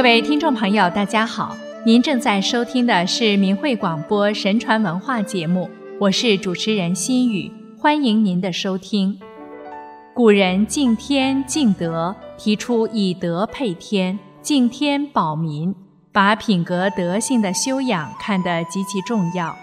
各位听众朋友，大家好，您正在收听的是明慧广播神传文化节目，我是主持人心雨，欢迎您的收听。古人敬天敬德，提出以德配天，敬天保民，把品格德性的修养看得极其重要。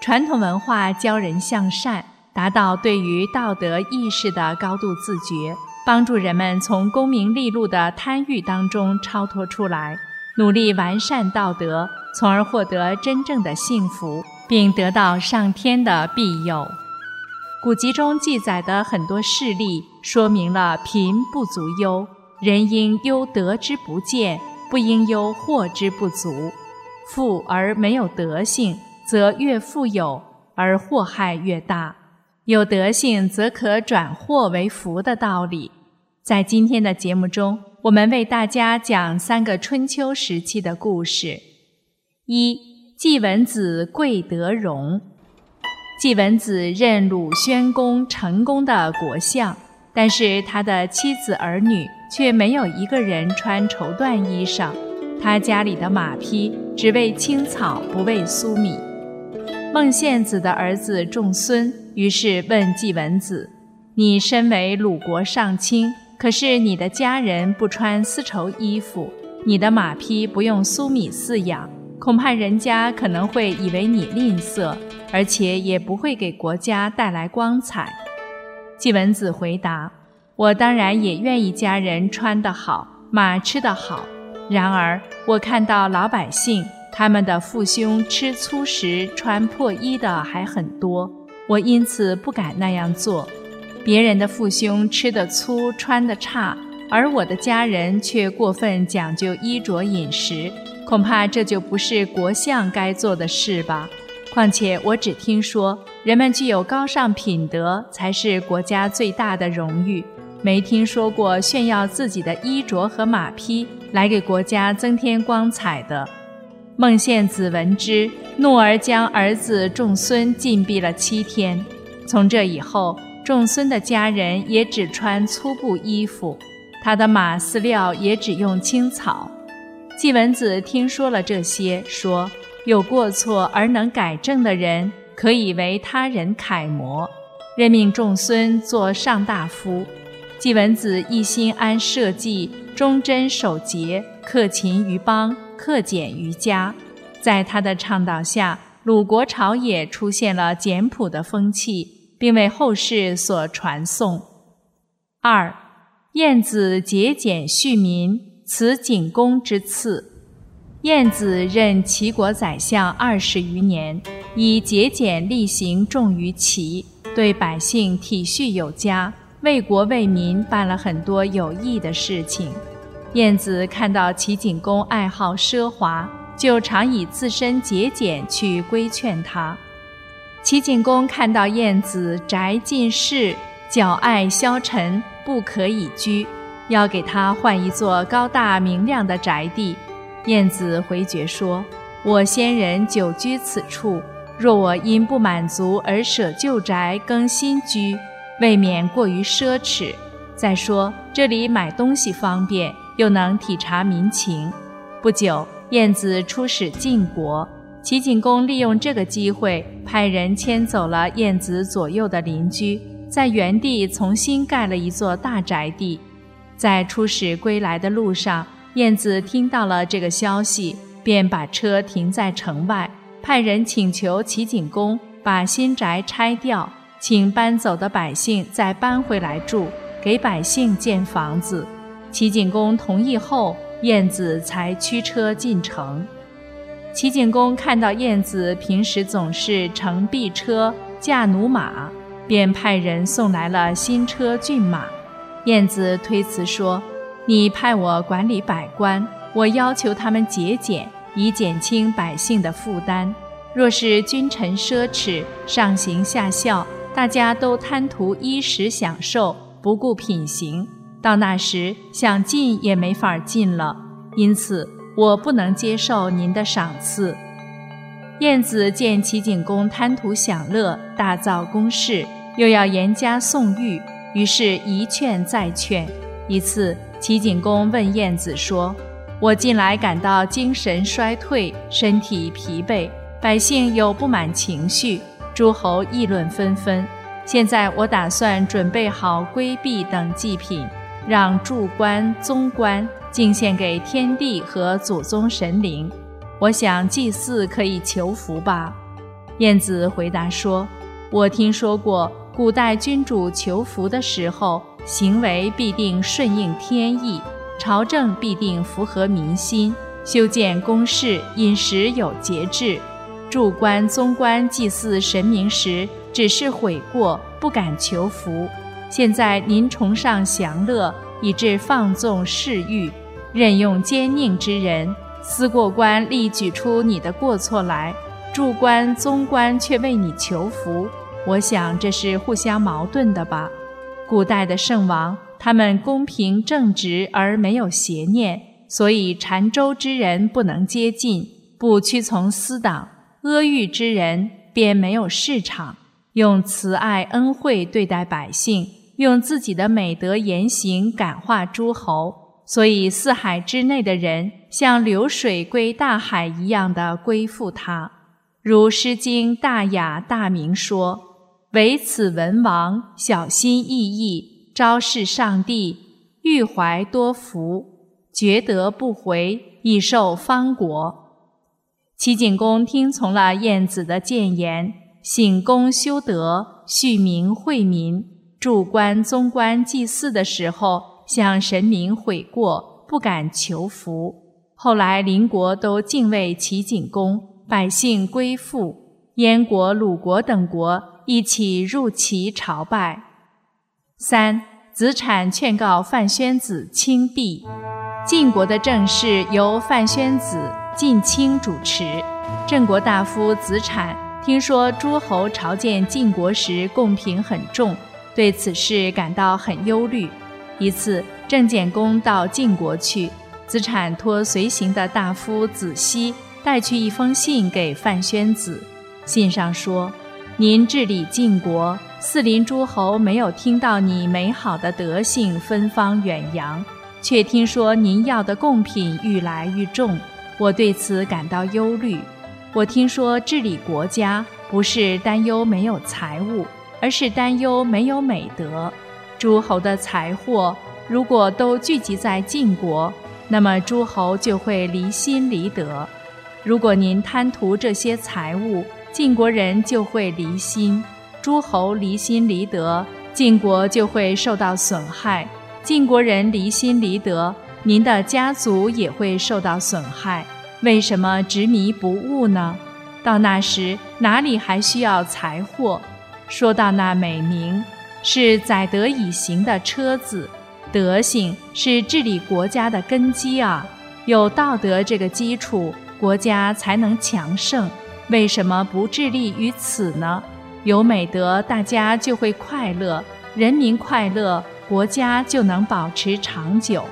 传统文化教人向善，达到对于道德意识的高度自觉。帮助人们从功名利禄的贪欲当中超脱出来，努力完善道德，从而获得真正的幸福，并得到上天的庇佑。古籍中记载的很多事例，说明了贫不足忧，人应忧德之不见，不应忧祸之不足。富而没有德性，则越富有而祸害越大；有德性，则可转祸为福的道理。在今天的节目中，我们为大家讲三个春秋时期的故事。一、季文子贵德容。季文子任鲁宣公成功的国相，但是他的妻子儿女却没有一个人穿绸缎衣裳。他家里的马匹只为青草，不为粟米。孟献子的儿子仲孙于是问季文子：“你身为鲁国上卿。”可是你的家人不穿丝绸衣服，你的马匹不用粟米饲养，恐怕人家可能会以为你吝啬，而且也不会给国家带来光彩。季文子回答：“我当然也愿意家人穿得好，马吃得好。然而我看到老百姓他们的父兄吃粗食、穿破衣的还很多，我因此不敢那样做。”别人的父兄吃得粗，穿得差，而我的家人却过分讲究衣着饮食，恐怕这就不是国相该做的事吧。况且我只听说，人们具有高尚品德才是国家最大的荣誉，没听说过炫耀自己的衣着和马匹来给国家增添光彩的。孟献子闻之，怒而将儿子仲孙禁闭了七天。从这以后。仲孙的家人也只穿粗布衣服，他的马饲料也只用青草。季文子听说了这些，说：“有过错而能改正的人，可以为他人楷模。”任命仲孙做上大夫。季文子一心安社稷，忠贞守节，克勤于邦，克俭于家。在他的倡导下，鲁国朝野出现了简朴的风气。并为后世所传颂。二，晏子节俭恤民，此景公之赐。晏子任齐国宰相二十余年，以节俭厉行重于齐，对百姓体恤有加，为国为民办了很多有益的事情。晏子看到齐景公爱好奢华，就常以自身节俭去规劝他。齐景公看到晏子宅近室，脚爱消沉，不可以居，要给他换一座高大明亮的宅地。晏子回绝说：“我先人久居此处，若我因不满足而舍旧宅更新居，未免过于奢侈。再说这里买东西方便，又能体察民情。”不久，晏子出使晋国。齐景公利用这个机会，派人迁走了晏子左右的邻居，在原地重新盖了一座大宅地。在出使归来的路上，晏子听到了这个消息，便把车停在城外，派人请求齐景公把新宅拆掉，请搬走的百姓再搬回来住，给百姓建房子。齐景公同意后，晏子才驱车进城。齐景公看到晏子平时总是乘敝车驾驽马，便派人送来了新车骏马。晏子推辞说：“你派我管理百官，我要求他们节俭，以减轻百姓的负担。若是君臣奢侈，上行下效，大家都贪图衣食享受，不顾品行，到那时想进也没法进了。因此。”我不能接受您的赏赐。晏子见齐景公贪图享乐，大造宫室，又要严加颂誉，于是一劝再劝。一次，齐景公问晏子说：“我近来感到精神衰退，身体疲惫，百姓有不满情绪，诸侯议论纷纷。现在我打算准备好规避等祭品，让柱官、宗官敬献给天地和祖宗神灵。我想祭祀可以求福吧。晏子回答说：“我听说过，古代君主求福的时候，行为必定顺应天意，朝政必定符合民心，修建宫室，饮食有节制。柱官、宗官祭祀神明时。”只是悔过，不敢求福。现在您崇尚享乐，以致放纵嗜欲，任用奸佞之人，司过官力举出你的过错来，助官、宗官却为你求福。我想这是互相矛盾的吧。古代的圣王，他们公平正直而没有邪念，所以禅州之人不能接近，不屈从私党；阿谀之人便没有市场。用慈爱恩惠对待百姓，用自己的美德言行感化诸侯，所以四海之内的人像流水归大海一样的归附他。如《诗经·大雅·大明》说：“唯此文王小心翼翼，昭示上帝，欲怀多福，觉得不回，以受方国。”齐景公听从了晏子的谏言。醒功修德，恤民惠民，祝官宗官祭祀的时候，向神明悔过，不敢求福。后来邻国都敬畏齐景公，百姓归附，燕国、鲁国等国一起入齐朝拜。三子产劝告范宣子轻币，晋国的政事由范宣子晋卿主持，郑国大夫子产。听说诸侯朝见晋国时贡品很重，对此事感到很忧虑。一次，郑简公到晋国去，子产托随行的大夫子西带去一封信给范宣子。信上说：“您治理晋国，四邻诸侯没有听到你美好的德性芬芳远扬，却听说您要的贡品愈来愈重，我对此感到忧虑。”我听说治理国家不是担忧没有财物，而是担忧没有美德。诸侯的财货如果都聚集在晋国，那么诸侯就会离心离德。如果您贪图这些财物，晋国人就会离心；诸侯离心离德，晋国就会受到损害。晋国人离心离德，您的家族也会受到损害。为什么执迷不悟呢？到那时哪里还需要财货？说到那美名，是载德以行的车子，德行是治理国家的根基啊！有道德这个基础，国家才能强盛。为什么不致力于此呢？有美德，大家就会快乐，人民快乐，国家就能保持长久。《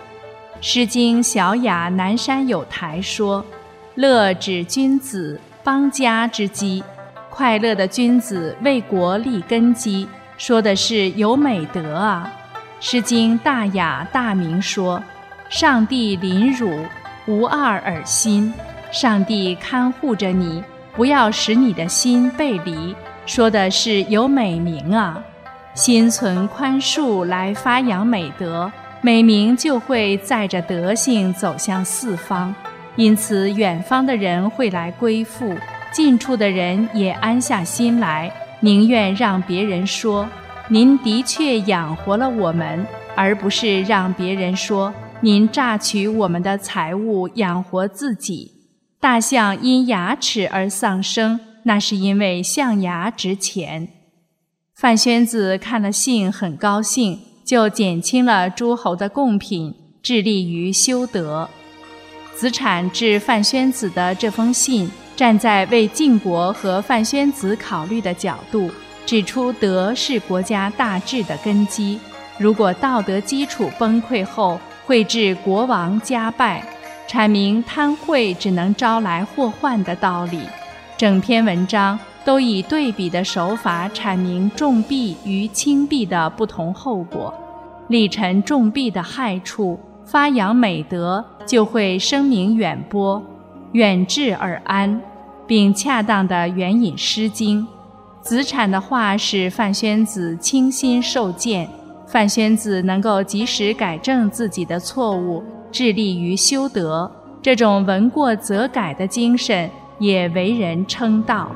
诗经·小雅·南山有台》说：“乐指君子，邦家之基。快乐的君子为国立根基。”说的是有美德啊。《诗经·大雅·大明》说：“上帝临汝，无二而心。上帝看护着你，不要使你的心背离。”说的是有美名啊。心存宽恕来发扬美德。美名就会载着德性走向四方，因此远方的人会来归附，近处的人也安下心来，宁愿让别人说您的确养活了我们，而不是让别人说您榨取我们的财物养活自己。大象因牙齿而丧生，那是因为象牙值钱。范宣子看了信，很高兴。就减轻了诸侯的贡品，致力于修德。子产致范宣子的这封信，站在为晋国和范宣子考虑的角度，指出德是国家大治的根基。如果道德基础崩溃后，会致国王家败，阐明贪贿只能招来祸患的道理。整篇文章。都以对比的手法阐明重币与轻币的不同后果，力陈重币的害处，发扬美德，就会声名远播，远志而安，并恰当的援引《诗经》。子产的话使范宣子倾心受见，范宣子能够及时改正自己的错误，致力于修德。这种闻过则改的精神也为人称道。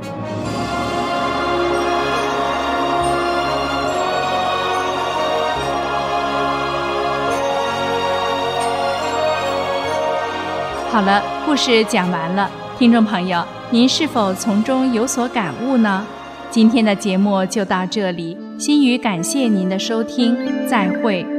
好了，故事讲完了，听众朋友，您是否从中有所感悟呢？今天的节目就到这里，心语感谢您的收听，再会。